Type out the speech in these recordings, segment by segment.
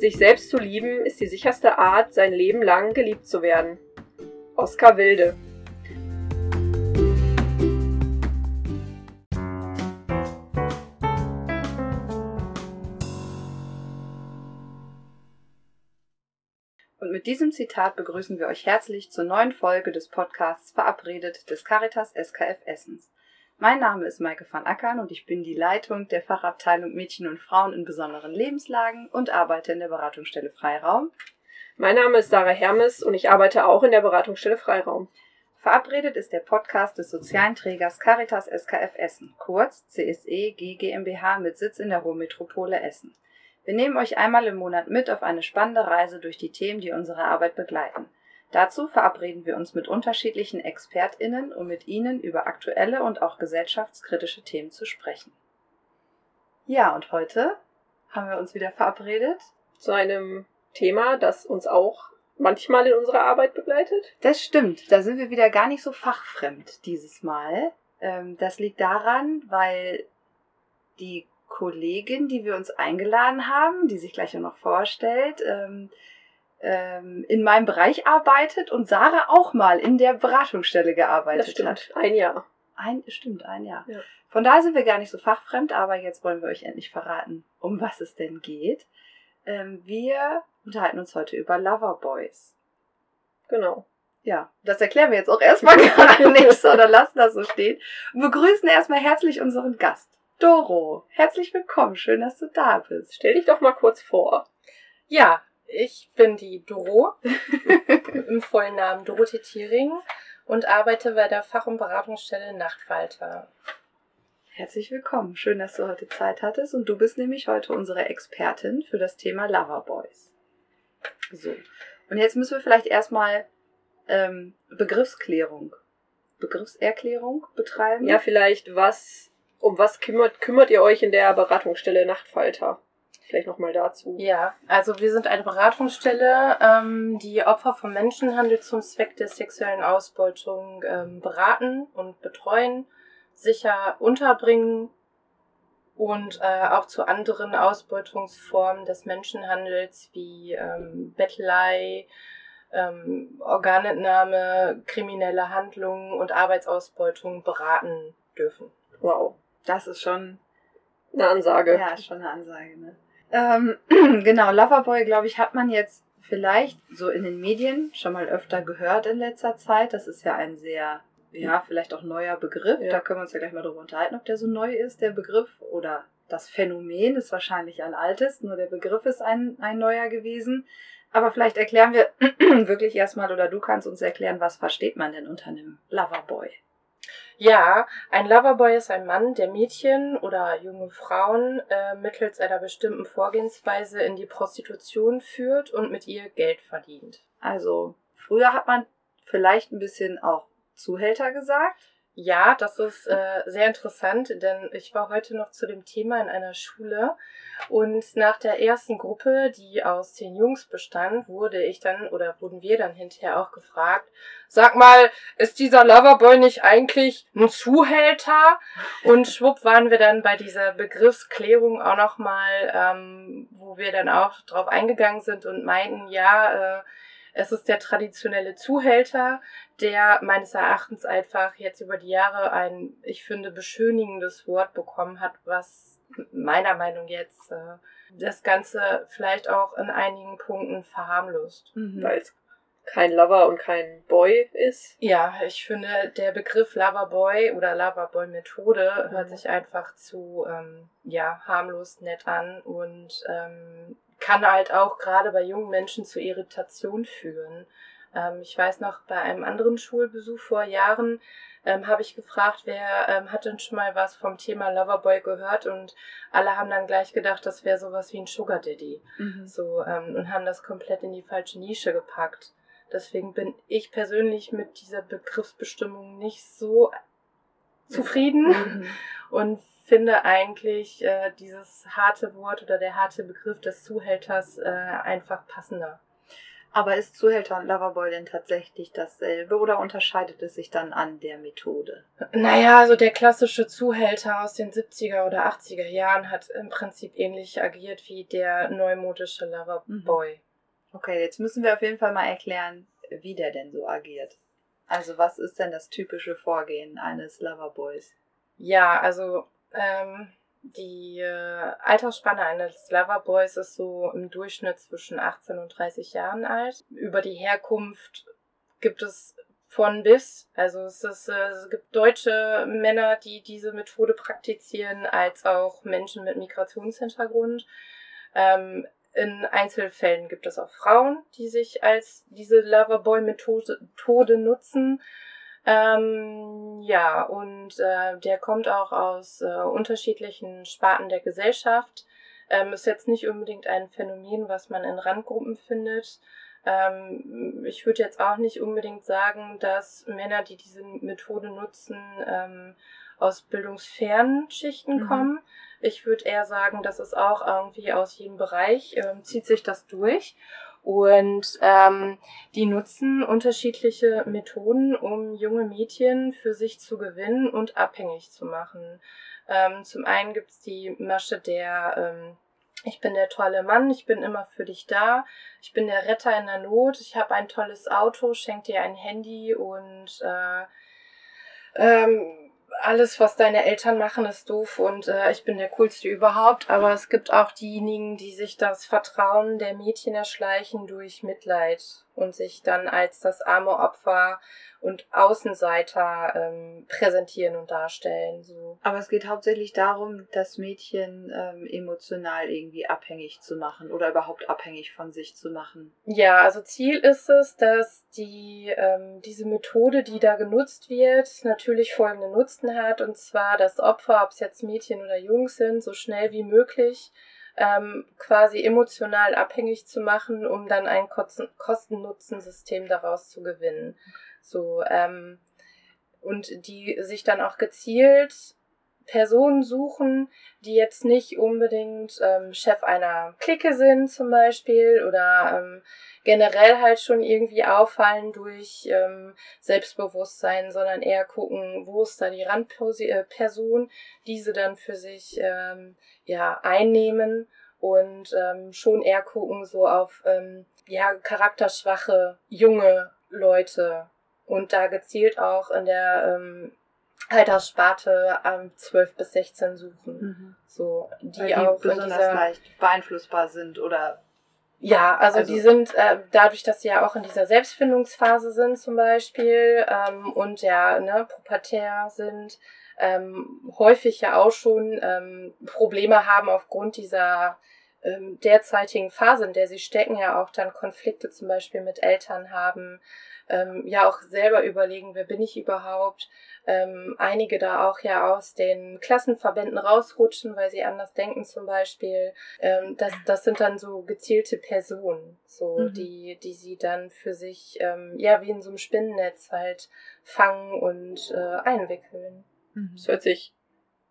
Sich selbst zu lieben ist die sicherste Art, sein Leben lang geliebt zu werden. Oskar Wilde. Und mit diesem Zitat begrüßen wir euch herzlich zur neuen Folge des Podcasts Verabredet des Caritas SKF Essens. Mein Name ist Maike van Ackern und ich bin die Leitung der Fachabteilung Mädchen und Frauen in besonderen Lebenslagen und arbeite in der Beratungsstelle Freiraum. Mein Name ist Sarah Hermes und ich arbeite auch in der Beratungsstelle Freiraum. Verabredet ist der Podcast des sozialen Trägers Caritas SKF Essen, kurz CSE GmbH mit Sitz in der Ruhrmetropole Essen. Wir nehmen euch einmal im Monat mit auf eine spannende Reise durch die Themen, die unsere Arbeit begleiten. Dazu verabreden wir uns mit unterschiedlichen ExpertInnen, um mit ihnen über aktuelle und auch gesellschaftskritische Themen zu sprechen. Ja, und heute haben wir uns wieder verabredet. Zu einem Thema, das uns auch manchmal in unserer Arbeit begleitet. Das stimmt, da sind wir wieder gar nicht so fachfremd dieses Mal. Ähm, das liegt daran, weil die Kollegin, die wir uns eingeladen haben, die sich gleich noch vorstellt, ähm, in meinem Bereich arbeitet und Sarah auch mal in der Beratungsstelle gearbeitet das stimmt. hat. Ein Jahr. Ein, stimmt, ein Jahr. Ja. Von daher sind wir gar nicht so fachfremd, aber jetzt wollen wir euch endlich verraten, um was es denn geht. Ähm, wir unterhalten uns heute über Loverboys. Genau. Ja, das erklären wir jetzt auch erstmal gar nicht, sondern lassen das so stehen. Und begrüßen erstmal herzlich unseren Gast, Doro. Herzlich willkommen, schön, dass du da bist. Stell dich doch mal kurz vor. Ja, ich bin die Doro, im vollen Namen Dorothee Thiering und arbeite bei der Fach- und Beratungsstelle Nachtwalter. Herzlich willkommen, schön, dass du heute Zeit hattest und du bist nämlich heute unsere Expertin für das Thema Loverboys. So, und jetzt müssen wir vielleicht erstmal ähm, Begriffsklärung, Begriffserklärung betreiben. Ja, vielleicht was, um was kümmert, kümmert ihr euch in der Beratungsstelle Nachtfalter? Vielleicht nochmal dazu. Ja, also wir sind eine Beratungsstelle, ähm, die Opfer von Menschenhandel zum Zweck der sexuellen Ausbeutung ähm, beraten und betreuen, sicher unterbringen und äh, auch zu anderen Ausbeutungsformen des Menschenhandels wie ähm, Bettelei, ähm, Organentnahme, kriminelle Handlungen und Arbeitsausbeutung beraten dürfen. Wow. Das ist schon, Eine Ansage. ja, ist schon eine Ansage, ne? Ähm, genau, Loverboy, glaube ich, hat man jetzt vielleicht so in den Medien schon mal öfter gehört in letzter Zeit. Das ist ja ein sehr, ja, vielleicht auch neuer Begriff. Ja. Da können wir uns ja gleich mal drüber unterhalten, ob der so neu ist, der Begriff. Oder das Phänomen ist wahrscheinlich ein altes, nur der Begriff ist ein, ein neuer gewesen. Aber vielleicht erklären wir wirklich erstmal, oder du kannst uns erklären, was versteht man denn unter einem Loverboy? Ja, ein Loverboy ist ein Mann, der Mädchen oder junge Frauen äh, mittels einer bestimmten Vorgehensweise in die Prostitution führt und mit ihr Geld verdient. Also, früher hat man vielleicht ein bisschen auch Zuhälter gesagt. Ja, das ist äh, sehr interessant, denn ich war heute noch zu dem Thema in einer Schule und nach der ersten Gruppe, die aus zehn Jungs bestand, wurde ich dann oder wurden wir dann hinterher auch gefragt, sag mal, ist dieser Loverboy nicht eigentlich ein Zuhälter? Und schwupp waren wir dann bei dieser Begriffsklärung auch nochmal, ähm, wo wir dann auch drauf eingegangen sind und meinten, ja, äh, es ist der traditionelle Zuhälter, der meines Erachtens einfach jetzt über die Jahre ein, ich finde, beschönigendes Wort bekommen hat, was meiner Meinung jetzt äh, das Ganze vielleicht auch in einigen Punkten verharmlost. Weil es kein Lover und kein Boy ist. Ja, ich finde, der Begriff Loverboy oder Loverboy-Methode Mhm. hört sich einfach zu ähm, ja, harmlos nett an und ähm, kann halt auch gerade bei jungen Menschen zu Irritation führen. Ähm, ich weiß noch, bei einem anderen Schulbesuch vor Jahren ähm, habe ich gefragt, wer ähm, hat denn schon mal was vom Thema Loverboy gehört und alle haben dann gleich gedacht, das wäre sowas wie ein Sugar Daddy. Mhm. So, ähm, und haben das komplett in die falsche Nische gepackt. Deswegen bin ich persönlich mit dieser Begriffsbestimmung nicht so zufrieden Mhm. und finde eigentlich äh, dieses harte Wort oder der harte Begriff des Zuhälters äh, einfach passender. Aber ist Zuhälter und Loverboy denn tatsächlich dasselbe oder unterscheidet es sich dann an der Methode? Naja, also der klassische Zuhälter aus den 70er oder 80er Jahren hat im Prinzip ähnlich agiert wie der neumodische Loverboy. Mhm. Okay, jetzt müssen wir auf jeden Fall mal erklären, wie der denn so agiert. Also was ist denn das typische Vorgehen eines Loverboys? Ja, also ähm, die äh, Altersspanne eines Loverboys ist so im Durchschnitt zwischen 18 und 30 Jahren alt. Über die Herkunft gibt es von bis. Also es, ist, äh, es gibt deutsche Männer, die diese Methode praktizieren, als auch Menschen mit Migrationshintergrund. Ähm, in Einzelfällen gibt es auch Frauen, die sich als diese Loverboy-Methode nutzen. Ähm, ja, und äh, der kommt auch aus äh, unterschiedlichen Sparten der Gesellschaft. Ähm, ist jetzt nicht unbedingt ein Phänomen, was man in Randgruppen findet. Ähm, ich würde jetzt auch nicht unbedingt sagen, dass Männer, die diese Methode nutzen, ähm, aus bildungsfernen Schichten mhm. kommen. Ich würde eher sagen, dass es auch irgendwie aus jedem Bereich ähm, zieht sich das durch. Und ähm, die nutzen unterschiedliche Methoden, um junge Mädchen für sich zu gewinnen und abhängig zu machen. Ähm, zum einen gibt's die Masche der ähm, ich bin der tolle Mann, ich bin immer für dich da, ich bin der Retter in der Not, ich habe ein tolles Auto, schenk dir ein Handy und äh, ähm, alles, was deine Eltern machen, ist doof und äh, ich bin der coolste überhaupt. Aber es gibt auch diejenigen, die sich das Vertrauen der Mädchen erschleichen durch Mitleid und sich dann als das arme Opfer und Außenseiter ähm, präsentieren und darstellen. So. Aber es geht hauptsächlich darum, das Mädchen ähm, emotional irgendwie abhängig zu machen oder überhaupt abhängig von sich zu machen. Ja, also Ziel ist es, dass die ähm, diese Methode, die da genutzt wird, natürlich folgende Nutzen hat und zwar das Opfer, ob es jetzt Mädchen oder Jungs sind, so schnell wie möglich ähm, quasi emotional abhängig zu machen, um dann ein Kosten-Nutzen-System daraus zu gewinnen. So, ähm, und die sich dann auch gezielt Personen suchen, die jetzt nicht unbedingt ähm, Chef einer Clique sind zum Beispiel oder ähm, generell halt schon irgendwie auffallen durch ähm, Selbstbewusstsein, sondern eher gucken, wo ist da die Randperson, äh, diese dann für sich ähm, ja einnehmen und ähm, schon eher gucken so auf ähm, ja charakterschwache junge Leute. Und da gezielt auch in der ähm, Alterssparte ähm, 12 bis 16 suchen. Mhm. So, die, die auch besonders dieser, leicht beeinflussbar sind oder ja, also, also, die sind äh, dadurch, dass sie ja auch in dieser Selbstfindungsphase sind zum Beispiel ähm, und ja ne, pubertär sind, ähm, häufig ja auch schon ähm, Probleme haben aufgrund dieser ähm, derzeitigen Phase, in der sie stecken, ja auch dann Konflikte zum Beispiel mit Eltern haben, ähm, ja auch selber überlegen, wer bin ich überhaupt. Ähm, einige da auch ja aus den Klassenverbänden rausrutschen, weil sie anders denken zum Beispiel. Ähm, das, das sind dann so gezielte Personen, so mhm. die, die sie dann für sich ähm, ja wie in so einem Spinnennetz halt fangen und äh, einwickeln. Mhm. Das hört sich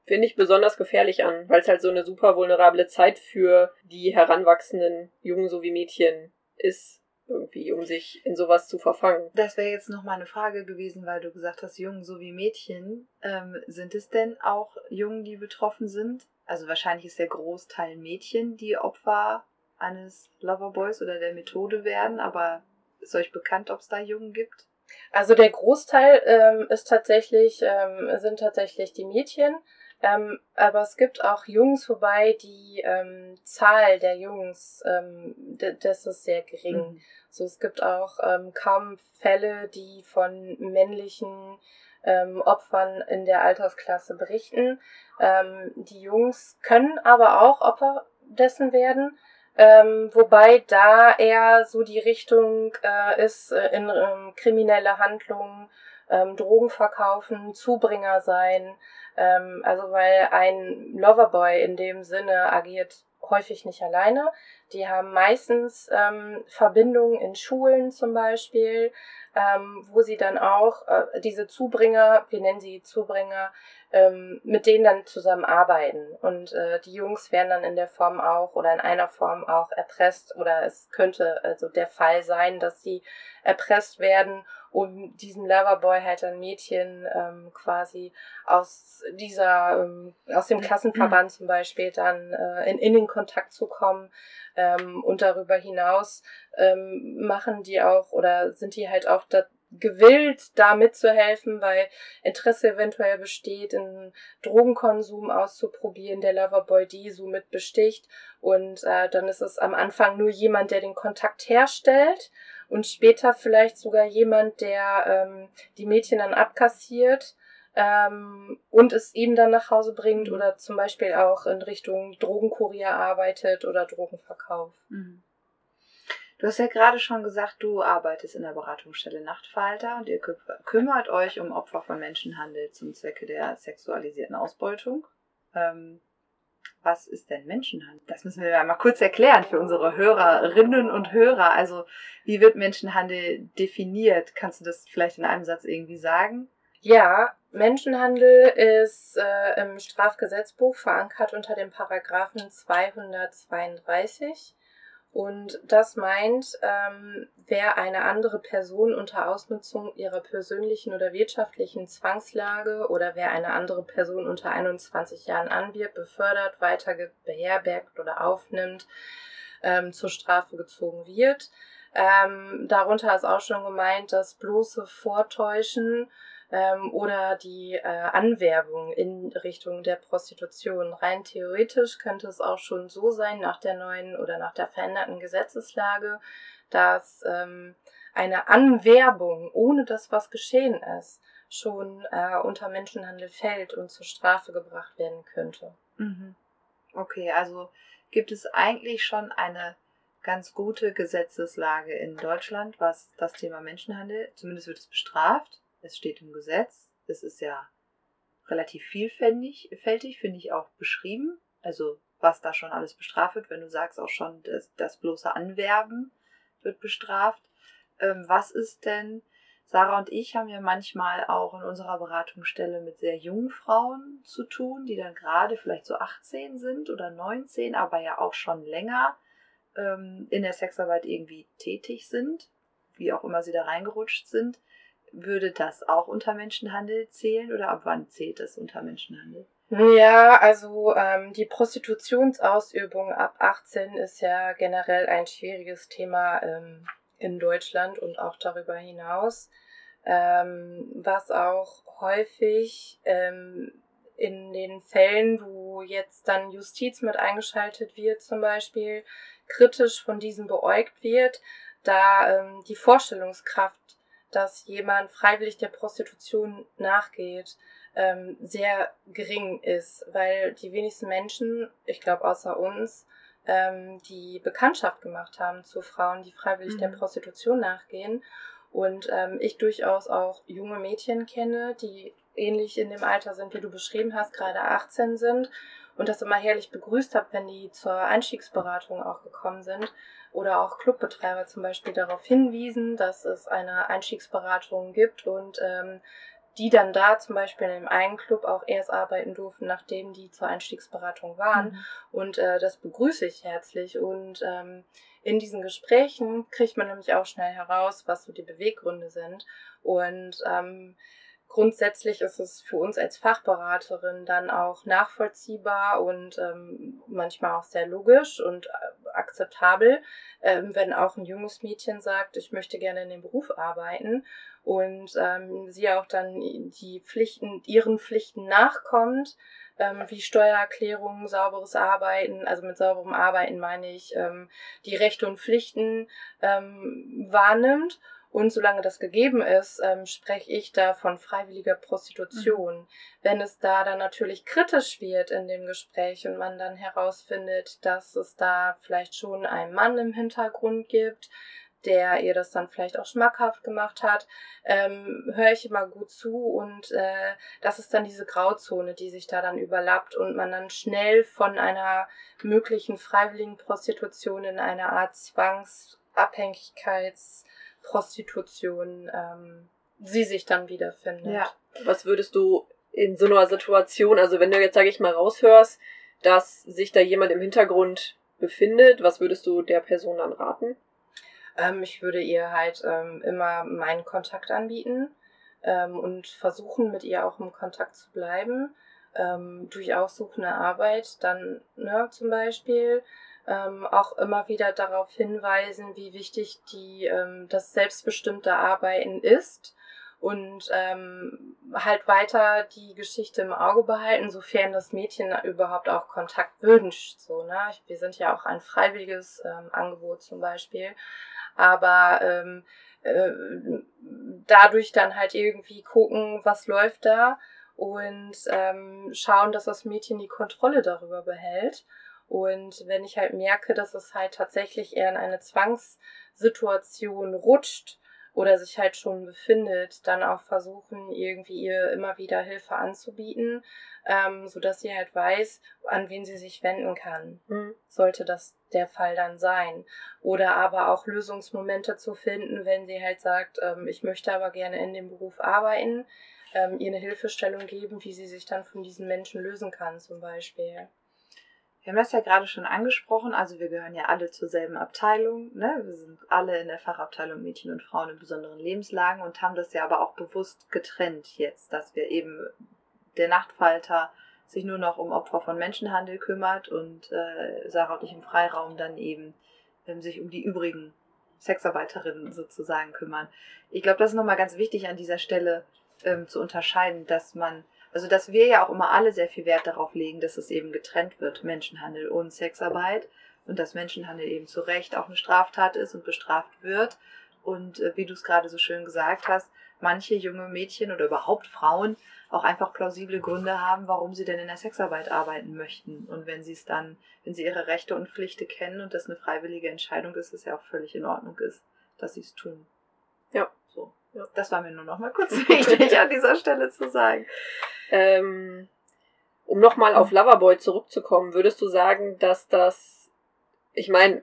finde ich besonders gefährlich an, weil es halt so eine super vulnerable Zeit für die heranwachsenden Jungen sowie Mädchen ist irgendwie, um sich in sowas zu verfangen. Das wäre jetzt noch mal eine Frage gewesen, weil du gesagt hast, Jungen sowie Mädchen. Ähm, sind es denn auch Jungen, die betroffen sind? Also wahrscheinlich ist der Großteil Mädchen, die Opfer eines Loverboys oder der Methode werden, aber ist euch bekannt, ob es da Jungen gibt? Also der Großteil ähm, ist tatsächlich, ähm, sind tatsächlich die Mädchen. Ähm, aber es gibt auch Jungs, wobei die ähm, Zahl der Jungs, ähm, das ist sehr gering. Mhm. So, es gibt auch ähm, kaum Fälle, die von männlichen ähm, Opfern in der Altersklasse berichten. Ähm, die Jungs können aber auch Opfer dessen werden. Ähm, wobei da eher so die Richtung äh, ist äh, in ähm, kriminelle Handlungen, ähm, Drogen verkaufen, Zubringer sein. Ähm, also weil ein Loverboy in dem Sinne agiert häufig nicht alleine. Die haben meistens ähm, Verbindungen in Schulen zum Beispiel, ähm, wo sie dann auch äh, diese Zubringer, wir nennen sie Zubringer, ähm, mit denen dann zusammenarbeiten. Und äh, die Jungs werden dann in der Form auch oder in einer Form auch erpresst oder es könnte also der Fall sein, dass sie erpresst werden, um diesem Loverboy halt ein Mädchen ähm, quasi aus dieser, ähm, aus dem Klassenverband mhm. zum Beispiel dann äh, in, in den Kontakt zu kommen. Ähm, und darüber hinaus ähm, machen die auch oder sind die halt auch da, gewillt, da mitzuhelfen, weil Interesse eventuell besteht, in Drogenkonsum auszuprobieren, der Loverboy die so mit besticht. Und äh, dann ist es am Anfang nur jemand, der den Kontakt herstellt und später vielleicht sogar jemand, der ähm, die Mädchen dann abkassiert ähm, und es eben dann nach Hause bringt mhm. oder zum Beispiel auch in Richtung Drogenkurier arbeitet oder Drogenverkauf. Mhm. Du hast ja gerade schon gesagt, du arbeitest in der Beratungsstelle Nachtfalter und ihr kümmert euch um Opfer von Menschenhandel zum Zwecke der sexualisierten Ausbeutung. Ähm, was ist denn Menschenhandel? Das müssen wir mal kurz erklären für unsere Hörerinnen und Hörer. Also, wie wird Menschenhandel definiert? Kannst du das vielleicht in einem Satz irgendwie sagen? Ja, Menschenhandel ist äh, im Strafgesetzbuch verankert unter dem Paragraphen 232. Und das meint, ähm, wer eine andere Person unter Ausnutzung ihrer persönlichen oder wirtschaftlichen Zwangslage oder wer eine andere Person unter 21 Jahren anwirbt, befördert, weiter beherbergt oder aufnimmt, ähm, zur Strafe gezogen wird. Ähm, darunter ist auch schon gemeint, dass bloße Vortäuschen ähm, oder die äh, Anwerbung in Richtung der Prostitution. Rein theoretisch könnte es auch schon so sein, nach der neuen oder nach der veränderten Gesetzeslage, dass ähm, eine Anwerbung, ohne dass was geschehen ist, schon äh, unter Menschenhandel fällt und zur Strafe gebracht werden könnte. Mhm. Okay, also gibt es eigentlich schon eine ganz gute Gesetzeslage in Deutschland, was das Thema Menschenhandel, zumindest wird es bestraft, es steht im Gesetz, es ist ja relativ vielfältig, finde ich auch beschrieben. Also was da schon alles bestraft wird, wenn du sagst auch schon, das, das bloße Anwerben wird bestraft. Ähm, was ist denn, Sarah und ich haben ja manchmal auch in unserer Beratungsstelle mit sehr jungen Frauen zu tun, die dann gerade vielleicht so 18 sind oder 19, aber ja auch schon länger ähm, in der Sexarbeit irgendwie tätig sind, wie auch immer sie da reingerutscht sind. Würde das auch unter Menschenhandel zählen oder ab wann zählt das unter Menschenhandel? Ja, also ähm, die Prostitutionsausübung ab 18 ist ja generell ein schwieriges Thema ähm, in Deutschland und auch darüber hinaus, ähm, was auch häufig ähm, in den Fällen, wo jetzt dann Justiz mit eingeschaltet wird, zum Beispiel kritisch von diesem beäugt wird, da ähm, die Vorstellungskraft dass jemand freiwillig der Prostitution nachgeht, ähm, sehr gering ist, weil die wenigsten Menschen, ich glaube außer uns, ähm, die Bekanntschaft gemacht haben zu Frauen, die freiwillig mhm. der Prostitution nachgehen. Und ähm, ich durchaus auch junge Mädchen kenne, die ähnlich in dem Alter sind, wie du beschrieben hast, gerade 18 sind und das immer herrlich begrüßt habe, wenn die zur Einstiegsberatung auch gekommen sind oder auch Clubbetreiber zum Beispiel darauf hinwiesen, dass es eine Einstiegsberatung gibt und ähm, die dann da zum Beispiel in dem einen Club auch erst arbeiten durften, nachdem die zur Einstiegsberatung waren. Mhm. Und äh, das begrüße ich herzlich. Und ähm, in diesen Gesprächen kriegt man nämlich auch schnell heraus, was so die Beweggründe sind. Und ähm, grundsätzlich ist es für uns als Fachberaterin dann auch nachvollziehbar und ähm, manchmal auch sehr logisch und äh, akzeptabel, ähm, wenn auch ein junges Mädchen sagt, ich möchte gerne in dem Beruf arbeiten und ähm, sie auch dann die Pflichten, ihren Pflichten nachkommt, ähm, wie Steuererklärungen, sauberes Arbeiten, also mit sauberem Arbeiten meine ich, ähm, die Rechte und Pflichten ähm, wahrnimmt und solange das gegeben ist, ähm, spreche ich da von freiwilliger Prostitution. Mhm. Wenn es da dann natürlich kritisch wird in dem Gespräch und man dann herausfindet, dass es da vielleicht schon einen Mann im Hintergrund gibt, der ihr das dann vielleicht auch schmackhaft gemacht hat, ähm, höre ich immer gut zu und äh, das ist dann diese Grauzone, die sich da dann überlappt und man dann schnell von einer möglichen freiwilligen Prostitution in eine Art Zwangsabhängigkeitsprostitution ähm, sie sich dann wiederfindet. Ja. Was würdest du in so einer Situation, also wenn du jetzt, sage ich mal, raushörst, dass sich da jemand im Hintergrund befindet, was würdest du der Person dann raten? Ähm, ich würde ihr halt ähm, immer meinen Kontakt anbieten ähm, und versuchen, mit ihr auch im Kontakt zu bleiben. Ähm, durch aussuchende Arbeit dann ne, zum Beispiel ähm, auch immer wieder darauf hinweisen, wie wichtig die, ähm, das selbstbestimmte Arbeiten ist und ähm, halt weiter die Geschichte im Auge behalten, sofern das Mädchen überhaupt auch Kontakt wünscht. So, ne? Wir sind ja auch ein freiwilliges ähm, Angebot zum Beispiel aber ähm, äh, dadurch dann halt irgendwie gucken, was läuft da und ähm, schauen, dass das Mädchen die Kontrolle darüber behält. Und wenn ich halt merke, dass es halt tatsächlich eher in eine Zwangssituation rutscht oder sich halt schon befindet, dann auch versuchen, irgendwie ihr immer wieder Hilfe anzubieten, ähm, sodass sie halt weiß, an wen sie sich wenden kann. Mhm. Sollte das der Fall dann sein. Oder aber auch Lösungsmomente zu finden, wenn sie halt sagt, ähm, ich möchte aber gerne in dem Beruf arbeiten, ähm, ihr eine Hilfestellung geben, wie sie sich dann von diesen Menschen lösen kann, zum Beispiel. Wir haben das ja gerade schon angesprochen, also wir gehören ja alle zur selben Abteilung. Ne? Wir sind alle in der Fachabteilung Mädchen und Frauen in besonderen Lebenslagen und haben das ja aber auch bewusst getrennt jetzt, dass wir eben der Nachtfalter sich nur noch um Opfer von Menschenhandel kümmert und äh, Sarah und ich im Freiraum dann eben ähm, sich um die übrigen Sexarbeiterinnen sozusagen kümmern. Ich glaube, das ist nochmal ganz wichtig an dieser Stelle ähm, zu unterscheiden, dass man, also dass wir ja auch immer alle sehr viel Wert darauf legen, dass es eben getrennt wird, Menschenhandel und Sexarbeit und dass Menschenhandel eben zu Recht auch eine Straftat ist und bestraft wird. Und äh, wie du es gerade so schön gesagt hast, manche junge Mädchen oder überhaupt Frauen auch einfach plausible Gründe haben, warum sie denn in der Sexarbeit arbeiten möchten. Und wenn sie es dann, wenn sie ihre Rechte und Pflichten kennen und das eine freiwillige Entscheidung ist, ist ja auch völlig in Ordnung ist, dass sie es tun. Ja. So. Ja. Das war mir nur noch mal kurz wichtig an dieser Stelle zu sagen. Ähm, um nochmal auf Loverboy zurückzukommen, würdest du sagen, dass das, ich meine,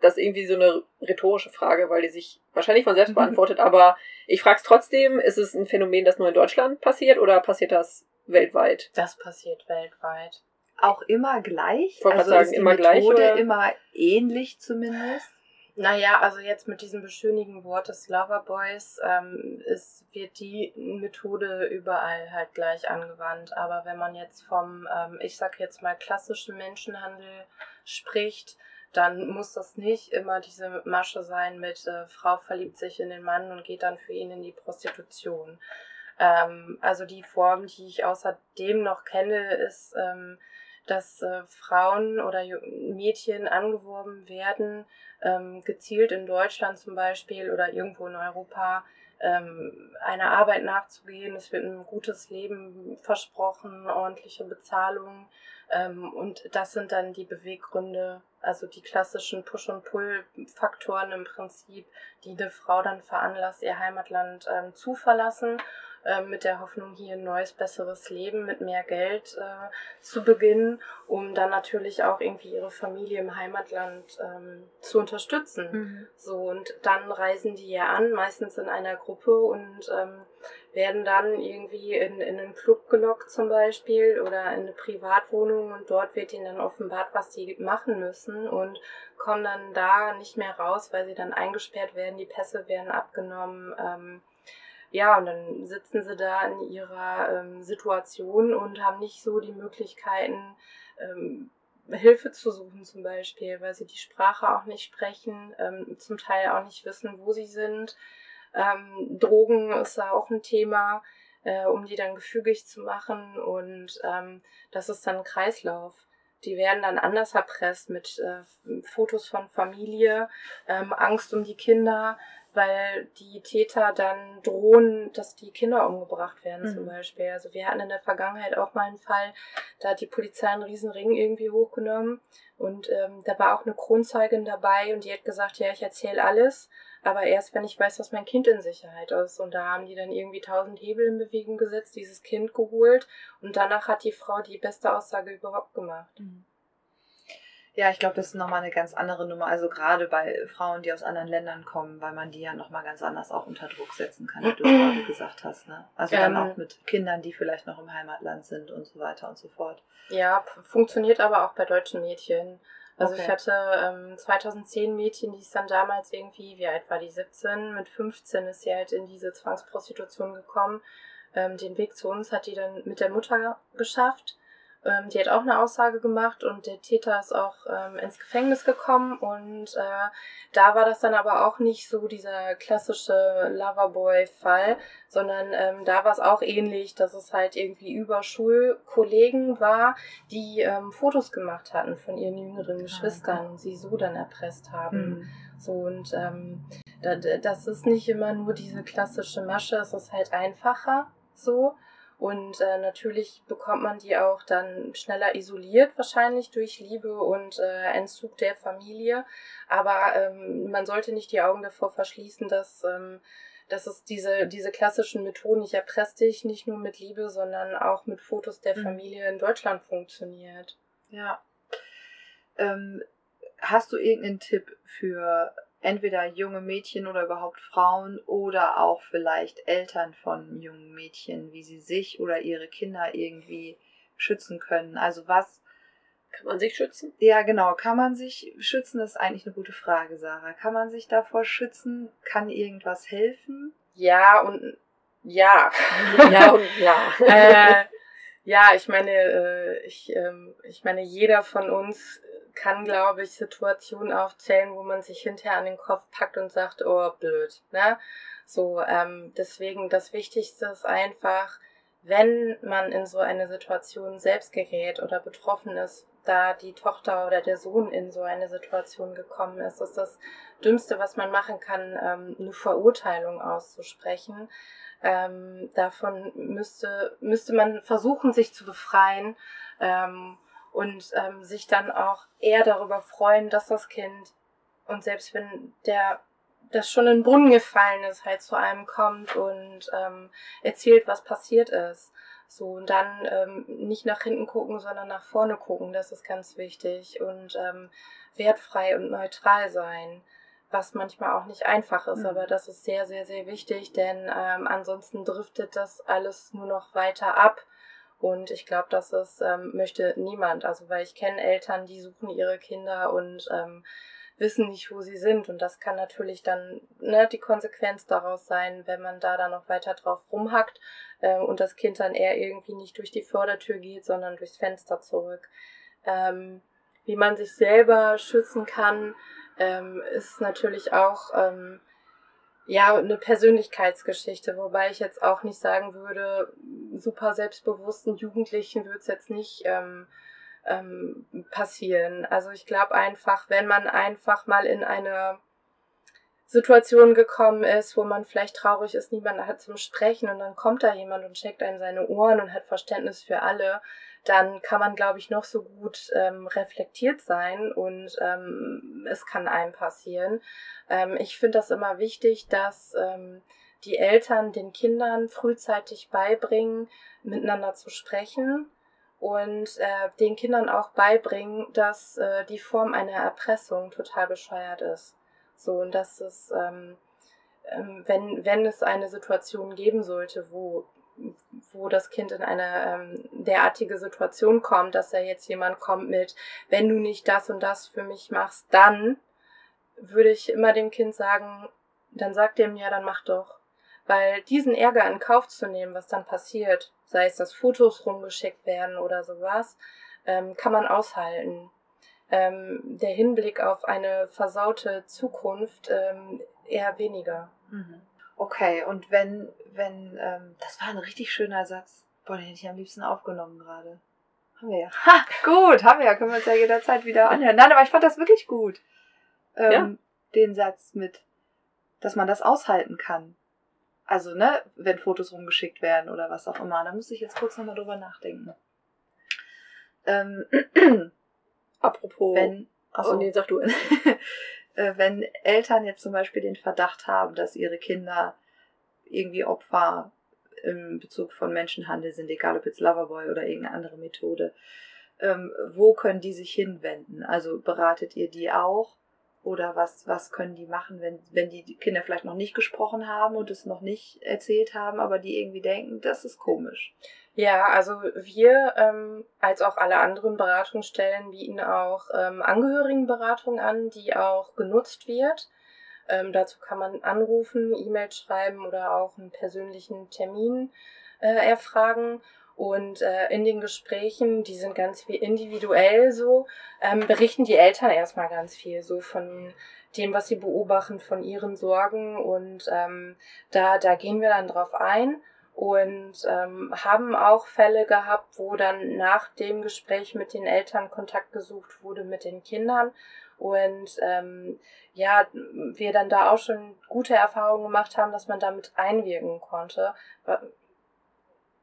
das ist irgendwie so eine rhetorische Frage, weil die sich wahrscheinlich von selbst mhm. beantwortet, aber ich frage es trotzdem, ist es ein Phänomen, das nur in Deutschland passiert oder passiert das weltweit? Das passiert weltweit. Auch immer gleich? Ich also sagen, ist die immer Methode gleich, oder? immer ähnlich zumindest? Naja, also jetzt mit diesem beschönigen Wort des Loverboys ähm, ist, wird die Methode überall halt gleich angewandt. Aber wenn man jetzt vom, ähm, ich sag jetzt mal, klassischen Menschenhandel spricht, dann muss das nicht immer diese Masche sein mit äh, Frau verliebt sich in den Mann und geht dann für ihn in die Prostitution. Ähm, also die Form, die ich außerdem noch kenne, ist, ähm, dass äh, Frauen oder Mädchen angeworben werden, ähm, gezielt in Deutschland zum Beispiel oder irgendwo in Europa ähm, einer Arbeit nachzugehen. Es wird ein gutes Leben versprochen, ordentliche Bezahlung. Ähm, und das sind dann die Beweggründe, also die klassischen Push- und Pull-Faktoren im Prinzip, die eine Frau dann veranlasst, ihr Heimatland ähm, zu verlassen ähm, mit der Hoffnung, hier ein neues, besseres Leben mit mehr Geld äh, zu beginnen, um dann natürlich auch irgendwie ihre Familie im Heimatland ähm, zu unterstützen. Mhm. So, und dann reisen die ja an, meistens in einer Gruppe und ähm, werden dann irgendwie in, in einen Club gelockt zum Beispiel oder in eine Privatwohnung und dort wird ihnen dann offenbart, was sie machen müssen und kommen dann da nicht mehr raus, weil sie dann eingesperrt werden, die Pässe werden abgenommen. Ähm, ja, und dann sitzen sie da in ihrer ähm, Situation und haben nicht so die Möglichkeiten, ähm, Hilfe zu suchen zum Beispiel, weil sie die Sprache auch nicht sprechen, ähm, zum Teil auch nicht wissen, wo sie sind. Ähm, Drogen ist da auch ein Thema, äh, um die dann gefügig zu machen und ähm, das ist dann ein Kreislauf. Die werden dann anders erpresst mit äh, Fotos von Familie, ähm, Angst um die Kinder, weil die Täter dann drohen, dass die Kinder umgebracht werden mhm. zum Beispiel. Also wir hatten in der Vergangenheit auch mal einen Fall, da hat die Polizei einen riesen Ring irgendwie hochgenommen und ähm, da war auch eine Kronzeugin dabei und die hat gesagt, ja, ich erzähle alles, aber erst wenn ich weiß, dass mein Kind in Sicherheit ist. Und da haben die dann irgendwie tausend Hebel in Bewegung gesetzt, dieses Kind geholt und danach hat die Frau die beste Aussage überhaupt gemacht. Mhm. Ja, ich glaube, das ist nochmal eine ganz andere Nummer. Also gerade bei Frauen, die aus anderen Ländern kommen, weil man die ja nochmal ganz anders auch unter Druck setzen kann, wie du gerade gesagt hast. Ne? Also ähm, dann auch mit Kindern, die vielleicht noch im Heimatland sind und so weiter und so fort. Ja, funktioniert aber auch bei deutschen Mädchen. Also okay. ich hatte ähm, 2010 Mädchen, die ist dann damals irgendwie, wie alt war die, 17? Mit 15 ist sie halt in diese Zwangsprostitution gekommen. Ähm, den Weg zu uns hat die dann mit der Mutter geschafft. Ähm, die hat auch eine Aussage gemacht und der Täter ist auch ähm, ins Gefängnis gekommen und äh, da war das dann aber auch nicht so dieser klassische Loverboy-Fall, sondern ähm, da war es auch ähnlich, dass es halt irgendwie über Schulkollegen war, die ähm, Fotos gemacht hatten von ihren jüngeren Geschwistern und sie so dann erpresst haben. Mhm. So und ähm, das ist nicht immer nur diese klassische Masche, es ist halt einfacher so. Und äh, natürlich bekommt man die auch dann schneller isoliert, wahrscheinlich durch Liebe und äh, Entzug der Familie. Aber ähm, man sollte nicht die Augen davor verschließen, dass, ähm, dass es diese, diese klassischen Methoden, ich erpresse dich nicht nur mit Liebe, sondern auch mit Fotos der mhm. Familie in Deutschland funktioniert. Ja. Ähm, hast du irgendeinen Tipp für entweder junge Mädchen oder überhaupt Frauen oder auch vielleicht Eltern von jungen Mädchen, wie sie sich oder ihre Kinder irgendwie schützen können. Also was kann man sich schützen? Ja, genau. Kann man sich schützen? Das ist eigentlich eine gute Frage, Sarah. Kann man sich davor schützen? Kann irgendwas helfen? Ja und ja. ja und ja. äh, ja, ich meine, äh, ich, ähm, ich meine, jeder von uns kann, glaube ich, Situationen aufzählen, wo man sich hinterher an den Kopf packt und sagt, oh, blöd, ne? So, ähm, deswegen das Wichtigste ist einfach, wenn man in so eine Situation selbst gerät oder betroffen ist, da die Tochter oder der Sohn in so eine Situation gekommen ist, ist das Dümmste, was man machen kann, ähm, eine Verurteilung auszusprechen. Ähm, davon müsste, müsste man versuchen, sich zu befreien. Ähm, und ähm, sich dann auch eher darüber freuen, dass das Kind und selbst wenn der das schon in den Brunnen gefallen ist, halt zu einem kommt und ähm, erzählt, was passiert ist. So, und dann ähm, nicht nach hinten gucken, sondern nach vorne gucken, das ist ganz wichtig. Und ähm, wertfrei und neutral sein, was manchmal auch nicht einfach ist, mhm. aber das ist sehr, sehr, sehr wichtig, denn ähm, ansonsten driftet das alles nur noch weiter ab und ich glaube, dass es ähm, möchte niemand. Also weil ich kenne Eltern, die suchen ihre Kinder und ähm, wissen nicht, wo sie sind. Und das kann natürlich dann ne, die Konsequenz daraus sein, wenn man da dann noch weiter drauf rumhackt ähm, und das Kind dann eher irgendwie nicht durch die Fördertür geht, sondern durchs Fenster zurück. Ähm, wie man sich selber schützen kann, ähm, ist natürlich auch ähm, ja, eine Persönlichkeitsgeschichte, wobei ich jetzt auch nicht sagen würde, super selbstbewussten Jugendlichen wird es jetzt nicht ähm, ähm, passieren. Also ich glaube einfach, wenn man einfach mal in eine Situation gekommen ist, wo man vielleicht traurig ist, niemand hat zum Sprechen und dann kommt da jemand und checkt einem seine Ohren und hat Verständnis für alle, dann kann man, glaube ich, noch so gut ähm, reflektiert sein und ähm, es kann einem passieren. Ähm, ich finde das immer wichtig, dass ähm, die Eltern den Kindern frühzeitig beibringen, miteinander zu sprechen und äh, den Kindern auch beibringen, dass äh, die Form einer Erpressung total bescheuert ist. So, und dass es, ähm, ähm, wenn, wenn es eine Situation geben sollte, wo wo das Kind in eine ähm, derartige Situation kommt, dass da jetzt jemand kommt mit, wenn du nicht das und das für mich machst, dann würde ich immer dem Kind sagen, dann sagt dem ja, dann mach doch. Weil diesen Ärger in Kauf zu nehmen, was dann passiert, sei es, dass Fotos rumgeschickt werden oder sowas, ähm, kann man aushalten. Ähm, der Hinblick auf eine versaute Zukunft ähm, eher weniger. Mhm. Okay, und wenn, wenn, ähm, das war ein richtig schöner Satz. Boah, den hätte ich am liebsten aufgenommen gerade. Haben wir ja. Ha, gut, haben wir ja. Können wir uns ja jederzeit wieder anhören. Nein, aber ich fand das wirklich gut. Ähm, ja. Den Satz mit, dass man das aushalten kann. Also, ne, wenn Fotos rumgeschickt werden oder was auch immer. Da muss ich jetzt kurz nochmal drüber nachdenken. Ähm, Apropos. Wenn, achso. Oh nee, sag du es. äh, wenn Eltern jetzt zum Beispiel den Verdacht haben, dass ihre Kinder irgendwie Opfer im Bezug von Menschenhandel sind, egal ob jetzt Loverboy oder irgendeine andere Methode, ähm, wo können die sich hinwenden? Also beratet ihr die auch? Oder was, was können die machen, wenn, wenn die Kinder vielleicht noch nicht gesprochen haben und es noch nicht erzählt haben, aber die irgendwie denken, das ist komisch? Ja, also wir ähm, als auch alle anderen Beratungsstellen bieten auch ähm, Angehörigenberatung an, die auch genutzt wird. Ähm, dazu kann man anrufen, E-Mail schreiben oder auch einen persönlichen Termin äh, erfragen. Und äh, in den Gesprächen, die sind ganz wie individuell so, ähm, berichten die Eltern erstmal ganz viel so von dem, was sie beobachten, von ihren Sorgen. Und ähm, da, da gehen wir dann drauf ein und ähm, haben auch Fälle gehabt, wo dann nach dem Gespräch mit den Eltern Kontakt gesucht wurde mit den Kindern und ähm, ja, wir dann da auch schon gute Erfahrungen gemacht haben, dass man damit einwirken konnte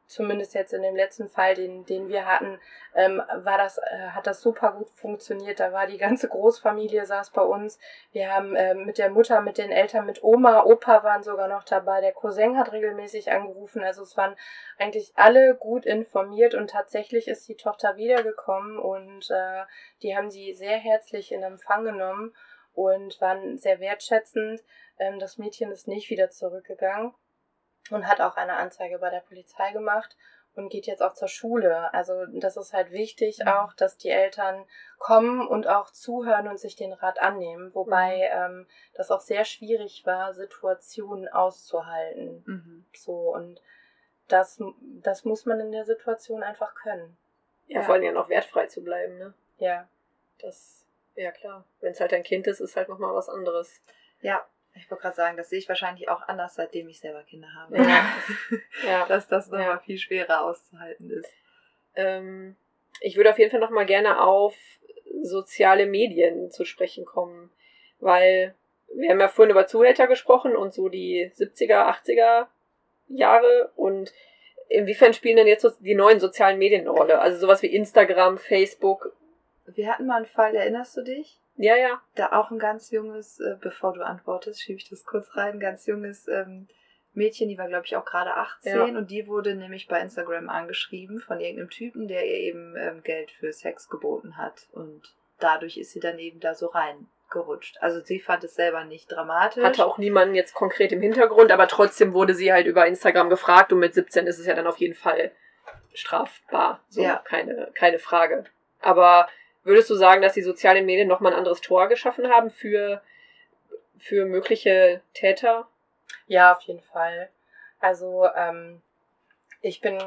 zumindest jetzt in dem letzten Fall, den, den wir hatten, ähm, war das, äh, hat das super gut funktioniert. Da war die ganze Großfamilie saß bei uns. Wir haben äh, mit der Mutter, mit den Eltern, mit Oma, Opa waren sogar noch dabei. Der Cousin hat regelmäßig angerufen. Also es waren eigentlich alle gut informiert und tatsächlich ist die Tochter wiedergekommen und äh, die haben sie sehr herzlich in Empfang genommen und waren sehr wertschätzend. Ähm, das Mädchen ist nicht wieder zurückgegangen und hat auch eine Anzeige bei der Polizei gemacht und geht jetzt auch zur Schule. Also das ist halt wichtig mhm. auch, dass die Eltern kommen und auch zuhören und sich den Rat annehmen, wobei mhm. ähm, das auch sehr schwierig war, Situationen auszuhalten. Mhm. So und das, das muss man in der Situation einfach können. Ja, vor allem ja noch wertfrei zu bleiben, ne? Ja. Das, ja klar. Wenn es halt ein Kind ist, ist halt nochmal was anderes. Ja, ich wollte gerade sagen, das sehe ich wahrscheinlich auch anders, seitdem ich selber Kinder habe. Ja. ja. Dass das nochmal ja. viel schwerer auszuhalten ist. Ähm, ich würde auf jeden Fall nochmal gerne auf soziale Medien zu sprechen kommen, weil wir haben ja vorhin über Zuhälter gesprochen und so die 70er, 80er Jahre und inwiefern spielen denn jetzt die neuen sozialen Medien eine Rolle? Also sowas wie Instagram, Facebook. Wir hatten mal einen Fall, erinnerst du dich? Ja, ja. Da auch ein ganz junges, äh, bevor du antwortest, schiebe ich das kurz rein, ganz junges ähm, Mädchen, die war, glaube ich, auch gerade 18 ja. und die wurde nämlich bei Instagram angeschrieben von irgendeinem Typen, der ihr eben ähm, Geld für Sex geboten hat. Und dadurch ist sie dann eben da so reingerutscht. Also sie fand es selber nicht dramatisch. Hatte auch niemanden jetzt konkret im Hintergrund, aber trotzdem wurde sie halt über Instagram gefragt und mit 17 ist es ja dann auf jeden Fall strafbar. So, ja. keine, keine Frage. Aber Würdest du sagen, dass die sozialen Medien nochmal ein anderes Tor geschaffen haben für, für mögliche Täter? Ja, auf jeden Fall. Also ähm, ich bin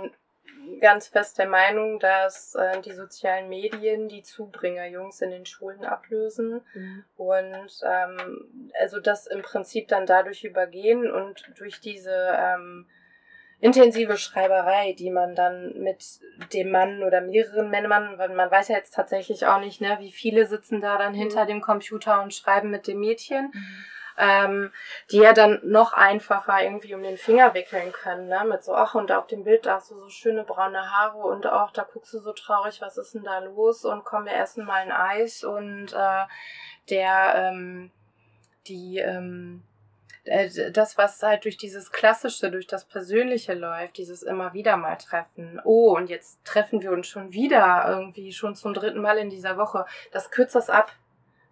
ganz fest der Meinung, dass äh, die sozialen Medien die Zubringer-Jungs in den Schulen ablösen mhm. und ähm, also das im Prinzip dann dadurch übergehen und durch diese ähm, intensive Schreiberei, die man dann mit dem Mann oder mehreren Männern, weil man weiß ja jetzt tatsächlich auch nicht, ne, wie viele sitzen da dann hinter mhm. dem Computer und schreiben mit dem Mädchen. Mhm. Ähm, die ja dann noch einfacher irgendwie um den Finger wickeln können, ne? Mit so, ach, und auf dem Bild da hast du so schöne braune Haare und auch da guckst du so traurig, was ist denn da los? Und komm, wir essen mal ein Eis und äh, der, ähm, die, ähm, äh, das, was halt durch dieses Klassische, durch das Persönliche läuft, dieses immer wieder mal treffen. Oh, und jetzt treffen wir uns schon wieder, irgendwie schon zum dritten Mal in dieser Woche. Das kürzt das ab.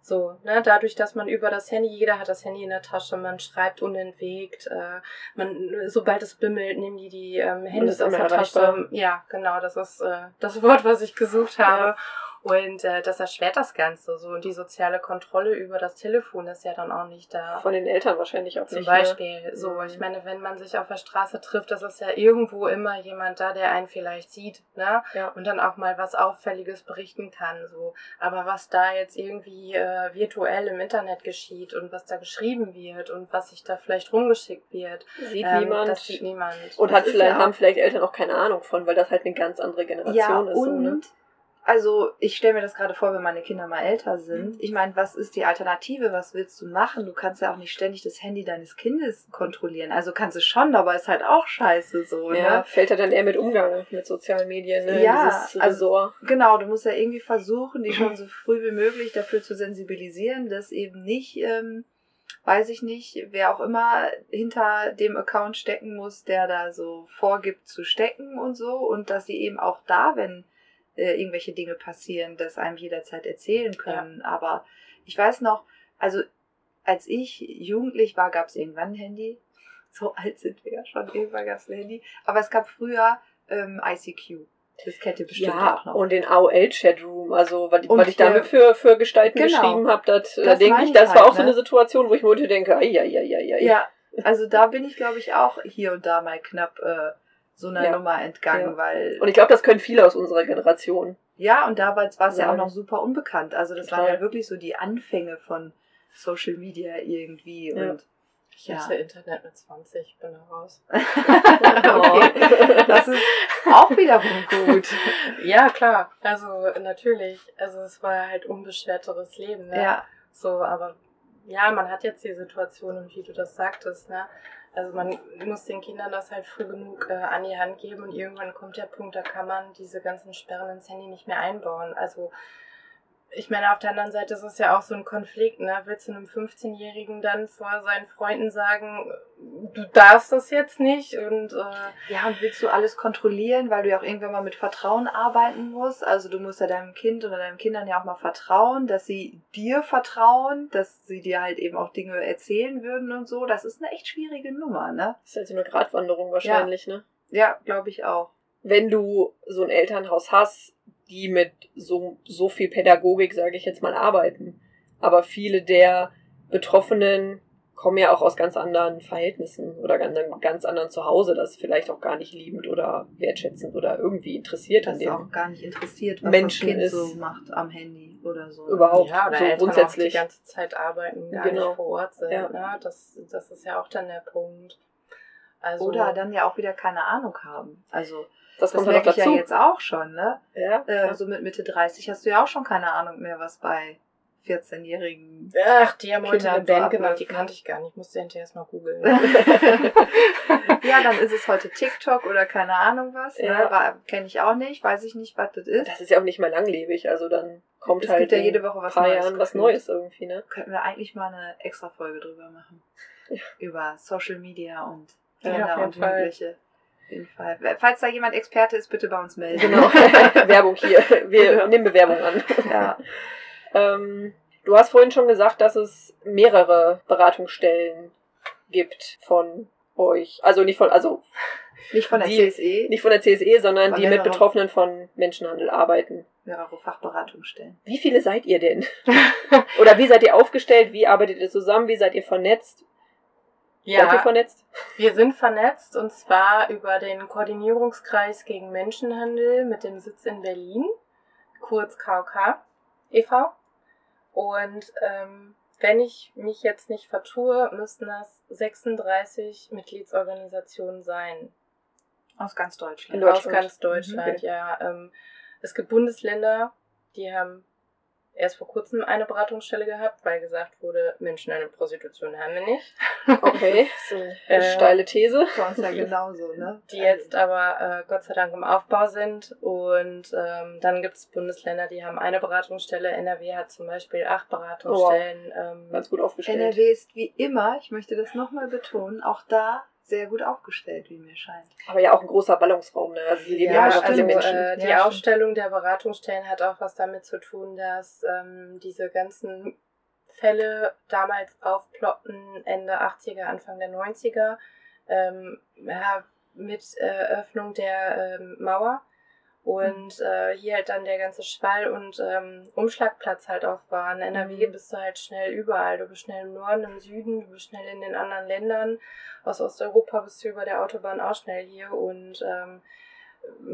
So, ne, dadurch, dass man über das Handy, jeder hat das Handy in der Tasche, man schreibt unentwegt, äh, man, sobald es bimmelt, nehmen die die ähm, Handys aus der Tasche. Ja, genau, das ist äh, das Wort, was ich gesucht habe. Ja. Und äh, das erschwert das Ganze so. Und die soziale Kontrolle über das Telefon ist ja dann auch nicht da. Von den Eltern wahrscheinlich auch Zum nicht. Zum ne? Beispiel. Ne? So, mhm. ich meine, wenn man sich auf der Straße trifft, das ist ja irgendwo immer jemand da, der einen vielleicht sieht, ne? Ja. Und dann auch mal was Auffälliges berichten kann. So. Aber was da jetzt irgendwie äh, virtuell im Internet geschieht und was da geschrieben wird und was sich da vielleicht rumgeschickt wird, sieht ähm, niemand. Das sieht niemand. Und hat vielleicht, ja haben vielleicht Eltern auch keine Ahnung von, weil das halt eine ganz andere Generation ja, ist. Und so, ne? Also ich stelle mir das gerade vor, wenn meine Kinder mal älter sind. Ich meine, was ist die Alternative? Was willst du machen? Du kannst ja auch nicht ständig das Handy deines Kindes kontrollieren. Also kannst du schon, aber ist halt auch scheiße so. Ja, ne? fällt er dann eher mit Umgang mit sozialen Medien, ne? Ja, also-. Genau, du musst ja irgendwie versuchen, die schon so früh wie möglich dafür zu sensibilisieren, dass eben nicht, ähm, weiß ich nicht, wer auch immer hinter dem Account stecken muss, der da so vorgibt zu stecken und so und dass sie eben auch da, wenn äh, irgendwelche Dinge passieren, das einem jederzeit erzählen können. Aber ich weiß noch, also als ich jugendlich war, gab es irgendwann ein Handy. So alt sind wir ja schon, irgendwann gab es ein Handy. Aber es gab früher ähm, ICQ. Das kennt ihr bestimmt Ja, auch noch. und den AOL-Chatroom, also was, was ich damit für, für Gestalten Genau. geschrieben habe, das, da Das denke ich, das war halt, auch so ne? eine Situation, wo ich mir heute denke, ai, ai, ai, ai. Ja, also da bin ich, glaube ich, auch hier und da mal knapp äh, so einer Ja. Nummer entgangen, Ja. weil. Und ich glaube, das können viele aus unserer Generation. ja, und damals war es ja auch Sagen. noch super unbekannt. Also das Total. waren ja wirklich so die Anfänge von Social Media irgendwie. Ja. Und Ich Ja. hatte Internet mit 20, bin da raus. okay, das ist auch wiederum gut. Ja, klar. Also natürlich. Also es war halt unbeschwerteres Leben. Ne? Ja, So, aber ja, man hat jetzt die Situation und wie du das sagtest, ne? Also man muss den Kindern das halt früh genug äh, an die Hand geben und irgendwann kommt der Punkt, da kann man diese ganzen Sperren ins Handy nicht mehr einbauen. Also ich meine, auf der anderen Seite ist es ja auch so ein Konflikt, ne? Willst du einem 15-Jährigen dann vor seinen Freunden sagen, du darfst das jetzt nicht und äh, Ja, und willst du alles kontrollieren, weil du ja auch irgendwann mal mit Vertrauen arbeiten musst? Also du musst ja deinem Kind oder deinen Kindern ja auch mal vertrauen, dass sie dir vertrauen, dass sie dir halt eben auch Dinge erzählen würden und so. Das ist eine echt schwierige Nummer, ne? Das ist halt so eine Gratwanderung wahrscheinlich, ne? Ja, glaube ich auch. Wenn du so ein Elternhaus hast, die mit so, so viel Pädagogik, sage ich jetzt mal, arbeiten. Aber viele der Betroffenen kommen ja auch aus ganz anderen Verhältnissen oder ganz, ganz anderen Zuhause, das vielleicht auch gar nicht liebend oder wertschätzend oder irgendwie interessiert Das an ist dem. auch gar nicht interessiert, was Menschen das Kind ist- so macht am Handy oder so. Überhaupt. ja, oder so Eltern grundsätzlich. auch die ganze Zeit arbeiten, gar Genau. nicht vor Ort sind. Ja. Ne? Das, das ist ja auch dann der Punkt. Also, Oder dann ja auch wieder keine Ahnung haben. Also Das das kommt merke ich dazu. ja jetzt auch schon, ne? Ja, Äh, so mit Mitte 30 hast du ja auch schon keine Ahnung mehr, was bei 14-Jährigen Ach, die haben heute eine Band abläuft, die ne? kannte ich gar nicht. Ich musste hinterher erst mal googeln. ja, dann ist es heute TikTok oder keine Ahnung was. Ja. Ne? Kenne ich auch nicht, weiß ich nicht, was das ist. das ist ja auch nicht mehr langlebig, also dann kommt es halt gibt ja jede Woche was Neues. Jahren was. Neues irgendwie, ne? Könnten wir eigentlich mal eine extra Folge drüber machen. Ja. Über Social Media und Ja, Kinder jeden und. Jugendliche. Auf jeden Fall. Falls da jemand Experte ist, bitte bei uns melden. Genau. Werbung hier. Wir Ja. nehmen Bewerbung an. Ja. Ähm, du hast vorhin schon gesagt, dass es mehrere Beratungsstellen gibt von euch. Also nicht von, also Nicht von der Die- CSE, nicht von der CSE, sondern Von die mit. Betroffenen von Menschenhandel arbeiten. mehrere Fachberatungsstellen. Wie viele seid ihr denn? Oder wie seid ihr aufgestellt? Wie arbeitet ihr zusammen? Wie seid ihr vernetzt? Seid ihr ja, vernetzt? wir sind vernetzt und zwar über den Koordinierungskreis gegen Menschenhandel mit dem Sitz in Berlin, kurz KOK e.V. Und ähm, wenn ich mich jetzt nicht vertue, müssten das 36 Mitgliedsorganisationen sein. Aus ganz Deutschland. Aus ganz Deutschland, ja. Ähm, es gibt Bundesländer, die haben erst vor kurzem eine Beratungsstelle gehabt, weil gesagt wurde, Menschen eine Prostitution haben wir nicht. Okay, so eine Äh, steile These. Bei uns ja genauso, ne? Die jetzt aber äh, Gott sei Dank im Aufbau sind. Und ähm, dann gibt es Bundesländer, die haben eine Beratungsstelle. NRW hat zum Beispiel acht Beratungsstellen. Ähm, Ganz gut aufgestellt. NRW ist wie immer, ich möchte das nochmal betonen, auch da sehr gut aufgestellt, wie mir scheint. Aber ja auch ein großer Ballungsraum, ne? Also leben Ja, stimmt. Menschen. äh, die Ja, stimmt. Aufstellung der Beratungsstellen hat auch was damit zu tun, dass ähm, diese ganzen Fälle damals aufploppten, Ende 80er, Anfang der 90er, ähm, ja, mit Eröffnung der ähm, Mauer. Und äh, hier halt dann der ganze Schwall und ähm, Umschlagplatz halt auch war. In NRW Mhm. bist du halt schnell überall. Du bist schnell im Norden, im Süden, du bist schnell in den anderen Ländern. Aus Osteuropa bist du über der Autobahn auch schnell hier. Und ähm,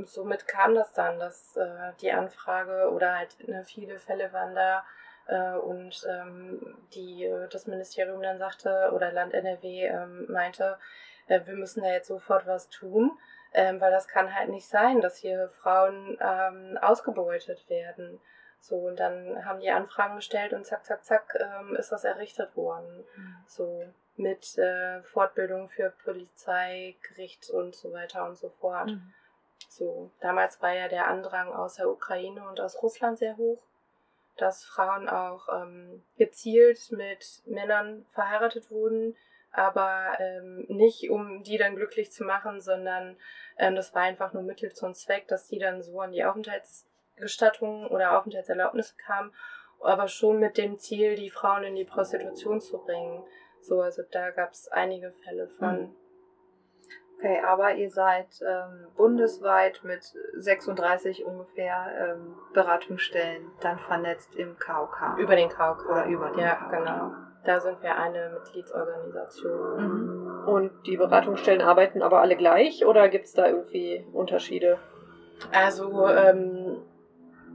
somit kam das dann, dass äh, die Anfrage oder halt ne, viele Fälle waren da äh, und ähm, die, äh, das Ministerium dann sagte oder Land NRW ähm, meinte, äh, wir müssen da jetzt sofort was tun. Ähm, weil das kann halt nicht sein, dass hier Frauen ähm, ausgebeutet werden. So, und dann haben die Anfragen gestellt und zack, zack, zack, ähm, ist das errichtet worden. Mhm. So, mit äh, Fortbildung für Polizei, Gericht und so weiter und so fort. Mhm. So, damals war ja der Andrang aus der Ukraine und aus Russland sehr hoch, dass Frauen auch ähm, gezielt mit Männern verheiratet wurden, aber ähm, nicht um die dann glücklich zu machen, sondern ähm, das war einfach nur Mittel zum Zweck, dass die dann so an die Aufenthaltsgestattungen oder Aufenthaltserlaubnisse kamen, aber schon mit dem Ziel, die Frauen in die Prostitution zu bringen. So, also da gab es einige Fälle von. Mhm. Okay, aber ihr seid ähm, bundesweit mit 36 ungefähr ähm, Beratungsstellen dann vernetzt im KOK. Über den KOK. Oder über den Ja, KOK. genau. Da sind wir eine Mitgliedsorganisation. Mhm. Und die Beratungsstellen arbeiten aber alle gleich oder gibt es da irgendwie Unterschiede? Also, ähm,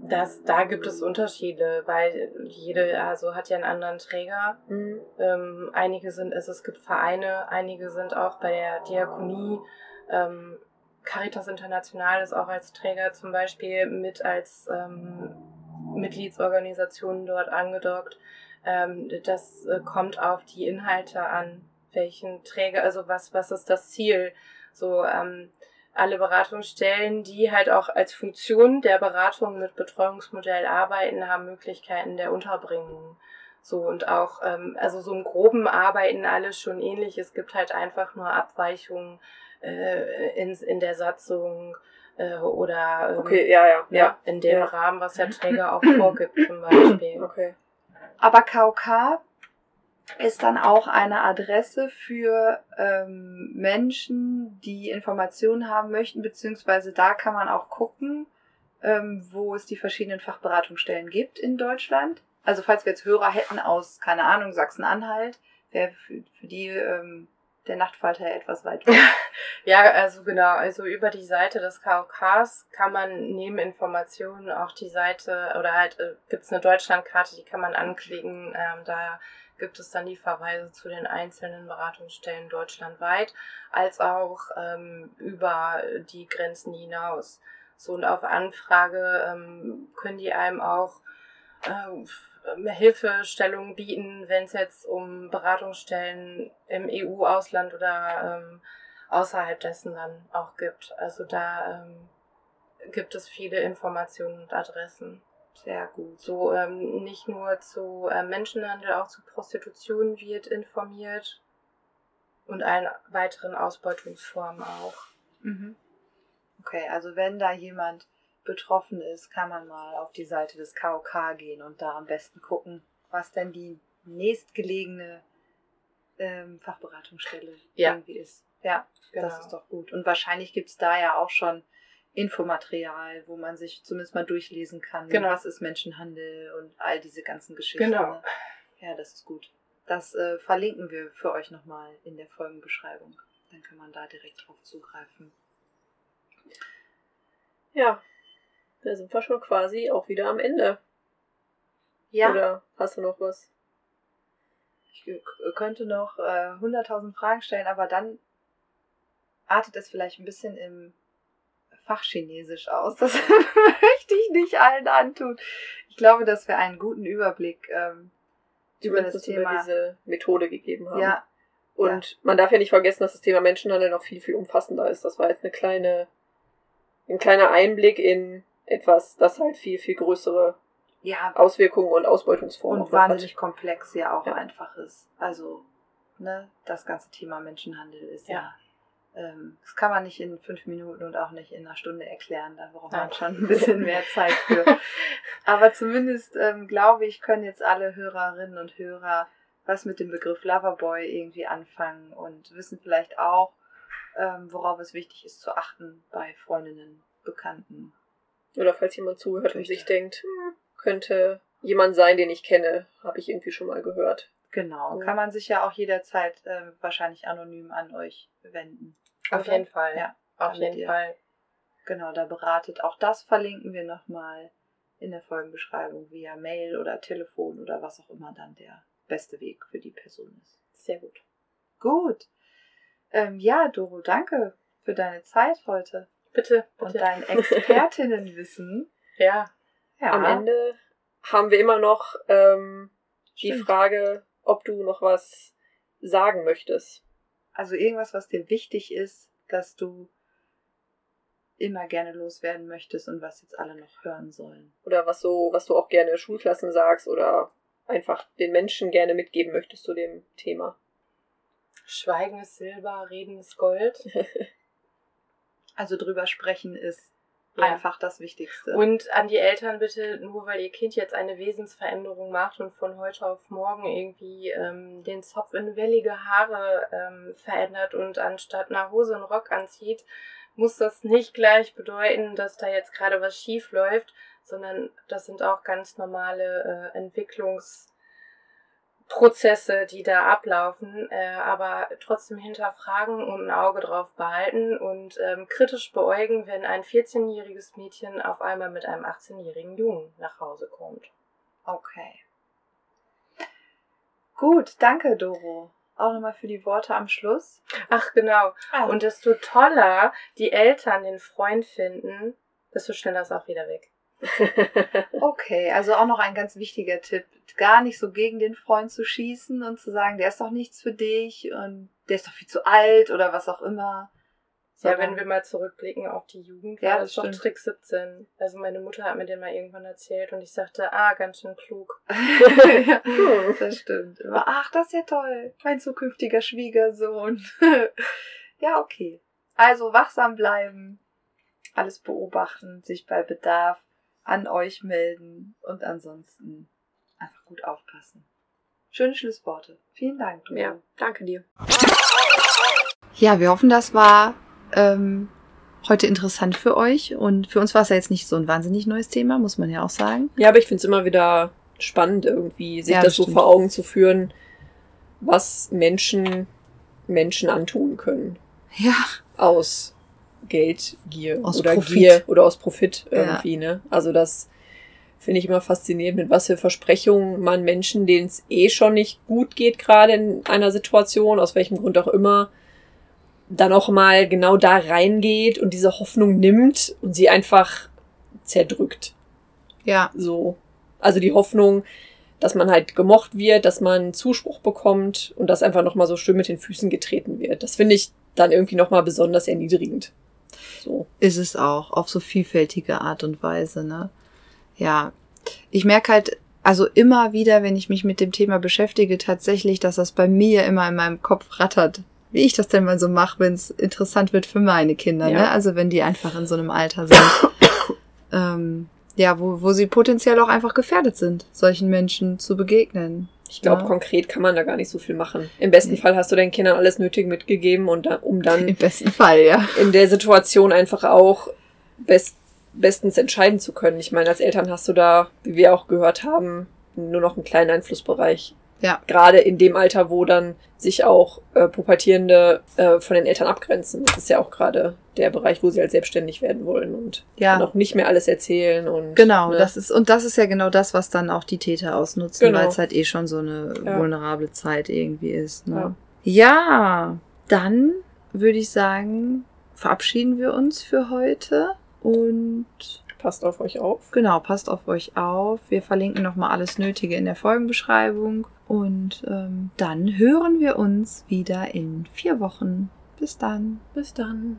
das, da gibt es Unterschiede, weil jede also hat ja einen anderen Träger. Mhm. Ähm, einige sind es, es gibt Vereine, einige sind auch bei der Diakonie. Ähm, Caritas International ist auch als Träger zum Beispiel mit als ähm, Mitgliedsorganisation dort angedockt. Ähm, das äh, kommt auf die Inhalte an, welchen Träger, also was, was ist das Ziel? So, ähm, alle Beratungsstellen, die halt auch als Funktion der Beratung mit Betreuungsmodell arbeiten, haben Möglichkeiten der Unterbringung. So und auch, ähm, also so im groben arbeiten alles schon ähnlich. Es gibt halt einfach nur Abweichungen äh, in, in der Satzung äh, oder ähm, okay, ja, ja, ja, in dem ja. Rahmen, was der Träger auch vorgibt, zum Beispiel. Okay. Aber KOK ist dann auch eine Adresse für ähm, Menschen, die Informationen haben möchten, beziehungsweise da kann man auch gucken, ähm, wo es die verschiedenen Fachberatungsstellen gibt in Deutschland. Also falls wir jetzt Hörer hätten aus, keine Ahnung, Sachsen-Anhalt, wäre für, für die ähm, der Nachtfalter etwas weit weg. ja, also genau, also über die Seite des KOKs kann man neben Informationen auch die Seite oder halt äh, gibt es eine Deutschlandkarte, die kann man anklicken. Ähm, da gibt es dann die Verweise zu den einzelnen Beratungsstellen deutschlandweit, als auch ähm, über die Grenzen hinaus. So und auf Anfrage ähm, können die einem auch äh, Hilfestellung bieten, wenn es jetzt um Beratungsstellen im EU-Ausland oder ähm, außerhalb dessen dann auch gibt. Also da ähm, gibt es viele Informationen und Adressen. Sehr gut. So ähm, nicht nur zu äh, Menschenhandel, auch zu Prostitution wird informiert und allen weiteren Ausbeutungsformen auch. Mhm. Okay, also wenn da jemand betroffen ist, kann man mal auf die Seite des KOK gehen und da am besten gucken, was denn die nächstgelegene ähm, Fachberatungsstelle ja. irgendwie ist. Ja, genau. das ist doch gut. Und wahrscheinlich gibt es da ja auch schon Infomaterial, wo man sich zumindest mal durchlesen kann, genau. was ist Menschenhandel und all diese ganzen Geschichten. Genau. Ja, das ist gut. Das äh, verlinken wir für euch nochmal in der Folgenbeschreibung. Dann kann man da direkt drauf zugreifen. Ja, da sind wir schon quasi auch wieder am Ende. Ja. Oder hast du noch was? Ich könnte noch äh, 100.000 Fragen stellen, aber dann artet es vielleicht ein bisschen im Fachchinesisch aus. Das möchte ich nicht allen antun. Ich glaube, dass wir einen guten Überblick ähm, über das Thema über diese Methode gegeben haben. Ja. Und ja. man darf ja nicht vergessen, dass das Thema Menschenhandel noch viel, viel umfassender ist. Das war jetzt eine kleine, ein kleiner Einblick in etwas, das halt viel, viel größere ja. Auswirkungen und Ausbeutungsformen und wahnsinnig hat. komplex ja auch ja. einfach ist. Also, ne, das ganze Thema Menschenhandel ist ja, ja das kann man nicht in fünf Minuten und auch nicht in einer Stunde erklären. Da braucht man schon ein bisschen mehr Zeit für. Aber zumindest ähm, glaube ich, können jetzt alle Hörerinnen und Hörer was mit dem Begriff Loverboy irgendwie anfangen und wissen vielleicht auch, ähm, worauf es wichtig ist zu achten bei Freundinnen, Bekannten. Oder falls jemand zuhört und sich denkt, hm, könnte jemand sein, den ich kenne, habe ich irgendwie schon mal gehört. Genau, kann man sich ja auch jederzeit äh, wahrscheinlich anonym an euch wenden. Auf jeden Fall. Ja, auf jeden Fall. Genau, da beratet. Auch das verlinken wir nochmal in der Folgenbeschreibung via Mail oder Telefon oder was auch immer dann der beste Weg für die Person ist. Sehr gut. Gut. Ähm, ja, Doro, danke für deine Zeit heute Bitte, und bitte. dein Expertinnenwissen. Ja, Ja, Am Ende haben wir immer noch ähm, die. Frage, ob du noch was sagen möchtest. Also irgendwas, was dir wichtig ist, dass du immer gerne loswerden möchtest und was jetzt alle noch hören sollen. Oder was so, was du auch gerne Schulklassen sagst oder einfach den Menschen gerne mitgeben möchtest zu dem Thema. Schweigen ist Silber, Reden ist Gold. Also drüber sprechen ist Ja. einfach das Wichtigste. Und an die Eltern bitte, nur weil ihr Kind jetzt eine Wesensveränderung macht und von heute auf morgen irgendwie ähm, den Zopf in wellige Haare ähm, verändert und anstatt einer Hose einen Rock anzieht, muss das nicht gleich bedeuten, dass da jetzt gerade was schief läuft, sondern das sind auch ganz normale äh, Entwicklungsprozesse, die da ablaufen, äh, aber trotzdem hinterfragen und ein Auge drauf behalten und ähm, kritisch beäugen, wenn ein 14-jähriges Mädchen auf einmal mit einem 18-jährigen Jungen nach Hause kommt. okay. Gut, danke, Doro. Auch nochmal für die Worte am Schluss. Ach genau. Und Und desto toller die Eltern den Freund finden, desto schneller ist auch wieder weg. okay, also auch noch ein ganz wichtiger Tipp. Gar nicht so gegen den Freund zu schießen und zu sagen, der ist doch nichts für dich und der ist doch viel zu alt oder was auch immer. Ja, wenn wir mal zurückblicken auf die Jugend, Ja, das doch stimmt. Trick 17. Also meine Mutter hat mir den mal irgendwann erzählt und ich sagte, ah, ganz schön klug. ja, Hm. das stimmt. Immer, ach, das ist ja toll. Mein zukünftiger Schwiegersohn. ja, okay. Also wachsam bleiben, alles beobachten, sich bei Bedarf an euch melden und ansonsten einfach gut aufpassen. Schöne Schlussworte. Vielen Dank. Doro. ja, danke dir. Ja, wir hoffen, das war ähm, heute interessant für euch. Und für uns war es ja jetzt nicht so ein wahnsinnig neues Thema, muss man ja auch sagen. Ja, aber ich finde es immer wieder spannend, irgendwie, sich Ja, das das so vor Augen zu führen, was Menschen Menschen antun können. Ja. Aus Geldgier Aus oder Profit. Gier oder aus Profit Ja. irgendwie, ne? Also das finde ich immer faszinierend, mit was für Versprechungen man Menschen, denen es eh schon nicht gut geht, gerade in einer Situation, aus welchem Grund auch immer, dann auch mal genau da reingeht und diese Hoffnung nimmt und sie einfach zerdrückt. Ja. So. Also die Hoffnung, dass man halt gemocht wird, dass man Zuspruch bekommt und dass einfach nochmal so schön mit den Füßen getreten wird. Das finde ich dann irgendwie nochmal besonders erniedrigend. So. Ist es auch, auf so vielfältige Art und Weise, ne? Ja. Ich merke halt, also immer wieder, wenn ich mich mit dem Thema beschäftige, tatsächlich, dass das bei mir immer in meinem Kopf rattert. Wie ich das denn mal so mache, wenn es interessant wird für meine Kinder, Ja. ne? Also wenn die einfach in so einem Alter sind. ähm, ja, wo, wo sie potenziell auch einfach gefährdet sind, solchen Menschen zu begegnen. Ich glaube, Ja. konkret kann man da gar nicht so viel machen. Im besten. Fall hast du deinen Kindern alles Nötige mitgegeben und da, um dann Im besten Fall, ja. in der Situation einfach auch best, bestens entscheiden zu können. Ich meine, als Eltern hast du da, wie wir auch gehört haben, nur noch einen kleinen Einflussbereich. Ja. Gerade in dem Alter, wo dann sich auch äh, Pubertierende äh, von den Eltern abgrenzen. Das ist ja auch gerade der Bereich, wo sie halt selbstständig werden wollen und Ja. auch nicht mehr alles erzählen und Genau, ne? das ist, und das ist ja genau das, was dann auch die Täter ausnutzen, Genau. weil es halt eh schon so eine Ja. vulnerable Zeit irgendwie ist. Ne? Ja. dann würde ich sagen, verabschieden wir uns für heute und passt auf euch auf. genau, passt auf euch auf. Wir verlinken nochmal alles Nötige in der Folgenbeschreibung und ähm, dann hören wir uns wieder in vier Wochen. Bis dann. Bis dann.